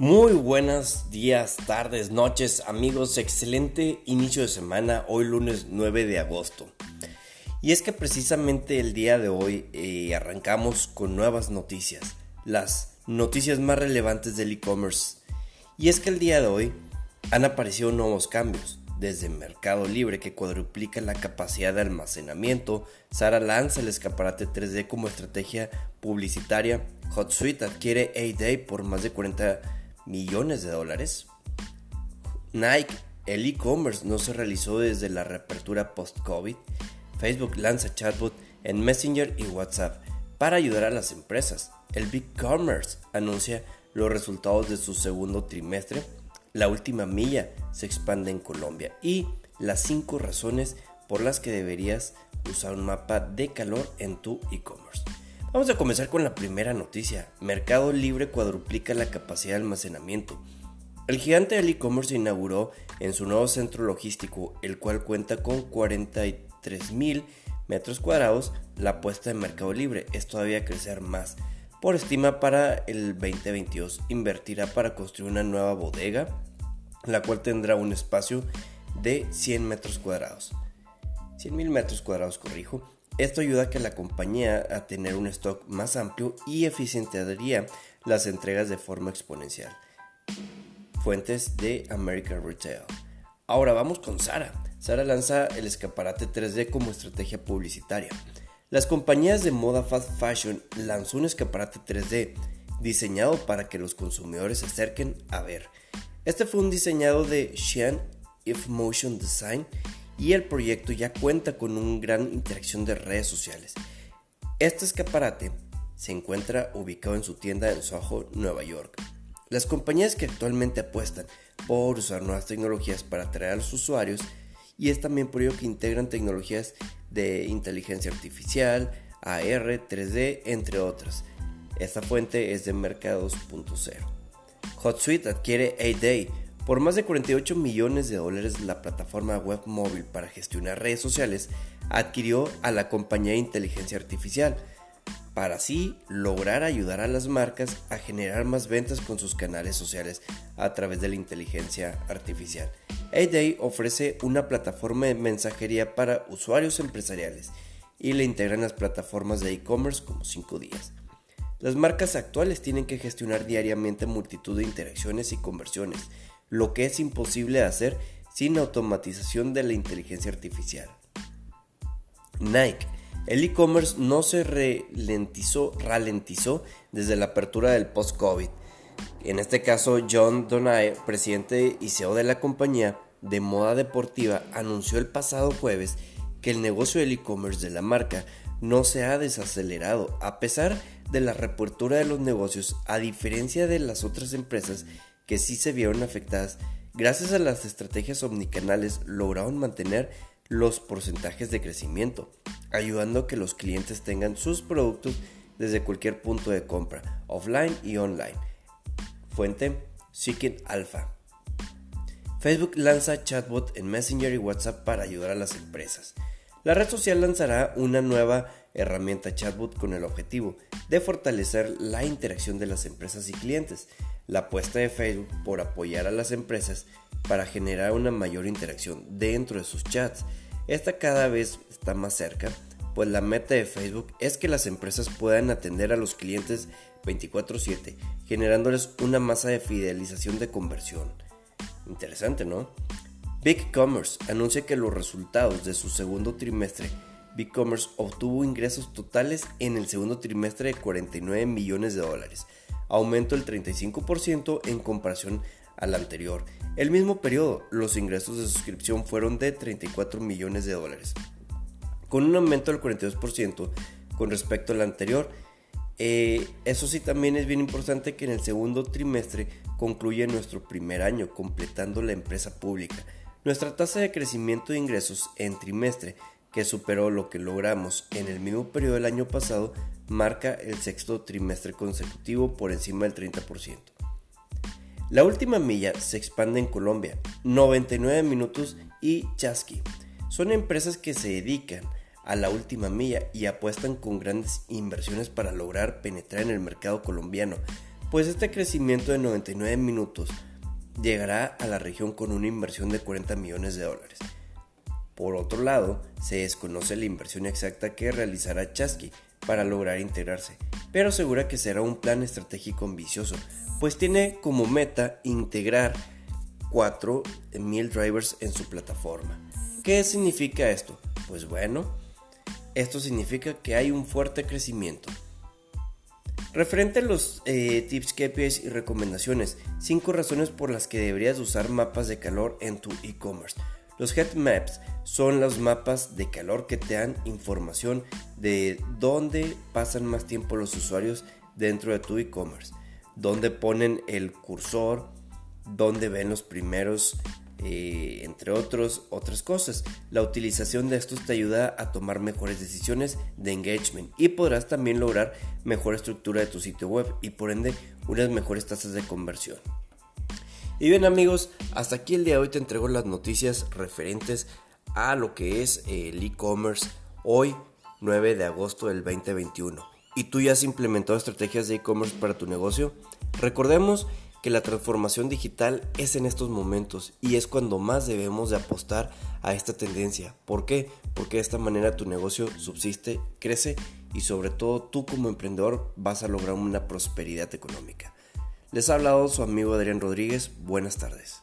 Muy buenos días, tardes, noches, amigos. Excelente inicio de semana, hoy lunes 9 de agosto. Y es que precisamente el día de hoy eh, arrancamos con nuevas noticias, las noticias más relevantes del e-commerce. Y es que el día de hoy han aparecido nuevos cambios. Desde Mercado Libre que cuadruplica la capacidad de almacenamiento, Sara lanza el escaparate 3D como estrategia publicitaria, HotSuite adquiere A-Day por más de 40 millones de dólares. Nike, el e-commerce no se realizó desde la reapertura post-COVID. Facebook lanza chatbot en Messenger y WhatsApp para ayudar a las empresas. El Big Commerce anuncia los resultados de su segundo trimestre. La última milla se expande en Colombia y las 5 razones por las que deberías usar un mapa de calor en tu e-commerce. Vamos a comenzar con la primera noticia. Mercado Libre cuadruplica la capacidad de almacenamiento. El gigante del e-commerce inauguró en su nuevo centro logístico, el cual cuenta con 43 mil metros cuadrados, la apuesta de Mercado Libre es todavía crecer más. Por estima para el 2022 invertirá para construir una nueva bodega, la cual tendrá un espacio de 100 metros cuadrados. 100 mil metros cuadrados, corrijo, esto ayuda a que la compañía a tener un stock más amplio y eficientaría las entregas de forma exponencial. Fuentes de American Retail. Ahora vamos con Sara. Sara lanza el escaparate 3D como estrategia publicitaria. Las compañías de moda fast fashion lanzó un escaparate 3D diseñado para que los consumidores se acerquen a ver. Este fue un diseñado de Xian If Motion Design y el proyecto ya cuenta con una gran interacción de redes sociales. Este escaparate se encuentra ubicado en su tienda en Soho, Nueva York. Las compañías que actualmente apuestan por usar nuevas tecnologías para atraer a los usuarios y es también por ello que integran tecnologías de inteligencia artificial, AR, 3D, entre otras. Esta fuente es de Mercados.0. HotSuite adquiere A-Day, por más de 48 millones de dólares, la plataforma web móvil para gestionar redes sociales adquirió a la compañía de inteligencia artificial para así lograr ayudar a las marcas a generar más ventas con sus canales sociales a través de la inteligencia artificial. A-Day ofrece una plataforma de mensajería para usuarios empresariales y le integran las plataformas de e-commerce como 5 días. Las marcas actuales tienen que gestionar diariamente multitud de interacciones y conversiones lo que es imposible hacer sin automatización de la inteligencia artificial. Nike. El e-commerce no se ralentizó, ralentizó desde la apertura del post-COVID. En este caso, John Donae, presidente y CEO de la compañía de moda deportiva, anunció el pasado jueves que el negocio del e-commerce de la marca no se ha desacelerado a pesar de la reapertura de los negocios, a diferencia de las otras empresas que sí se vieron afectadas, gracias a las estrategias omnicanales lograron mantener los porcentajes de crecimiento, ayudando a que los clientes tengan sus productos desde cualquier punto de compra, offline y online. Fuente Seeking Alpha. Facebook lanza chatbot en Messenger y WhatsApp para ayudar a las empresas. La red social lanzará una nueva herramienta chatbot con el objetivo de fortalecer la interacción de las empresas y clientes. La apuesta de Facebook por apoyar a las empresas para generar una mayor interacción dentro de sus chats. Esta cada vez está más cerca, pues la meta de Facebook es que las empresas puedan atender a los clientes 24/7, generándoles una masa de fidelización de conversión. Interesante, ¿no? Big Commerce anuncia que los resultados de su segundo trimestre BigCommerce obtuvo ingresos totales en el segundo trimestre de 49 millones de dólares, aumento del 35% en comparación al anterior. El mismo periodo, los ingresos de suscripción fueron de 34 millones de dólares, con un aumento del 42% con respecto al anterior. Eh, eso sí, también es bien importante que en el segundo trimestre concluye nuestro primer año completando la empresa pública. Nuestra tasa de crecimiento de ingresos en trimestre que superó lo que logramos en el mismo periodo del año pasado, marca el sexto trimestre consecutivo por encima del 30%. La última milla se expande en Colombia, 99 minutos y Chasqui. Son empresas que se dedican a la última milla y apuestan con grandes inversiones para lograr penetrar en el mercado colombiano. pues este crecimiento de 99 minutos llegará a la región con una inversión de 40 millones de dólares. Por otro lado, se desconoce la inversión exacta que realizará Chasky para lograr integrarse, pero asegura que será un plan estratégico ambicioso, pues tiene como meta integrar 4.000 drivers en su plataforma. ¿Qué significa esto? Pues bueno, esto significa que hay un fuerte crecimiento. Referente a los eh, tips, KPIs y recomendaciones, 5 razones por las que deberías usar mapas de calor en tu e-commerce. Los heat maps son los mapas de calor que te dan información de dónde pasan más tiempo los usuarios dentro de tu e-commerce, dónde ponen el cursor, dónde ven los primeros, eh, entre otros, otras cosas. La utilización de estos te ayuda a tomar mejores decisiones de engagement y podrás también lograr mejor estructura de tu sitio web y por ende unas mejores tasas de conversión. Y bien amigos, hasta aquí el día de hoy te entrego las noticias referentes a lo que es el e-commerce hoy 9 de agosto del 2021. ¿Y tú ya has implementado estrategias de e-commerce para tu negocio? Recordemos que la transformación digital es en estos momentos y es cuando más debemos de apostar a esta tendencia. ¿Por qué? Porque de esta manera tu negocio subsiste, crece y sobre todo tú como emprendedor vas a lograr una prosperidad económica. Les ha hablado su amigo Adrián Rodríguez. Buenas tardes.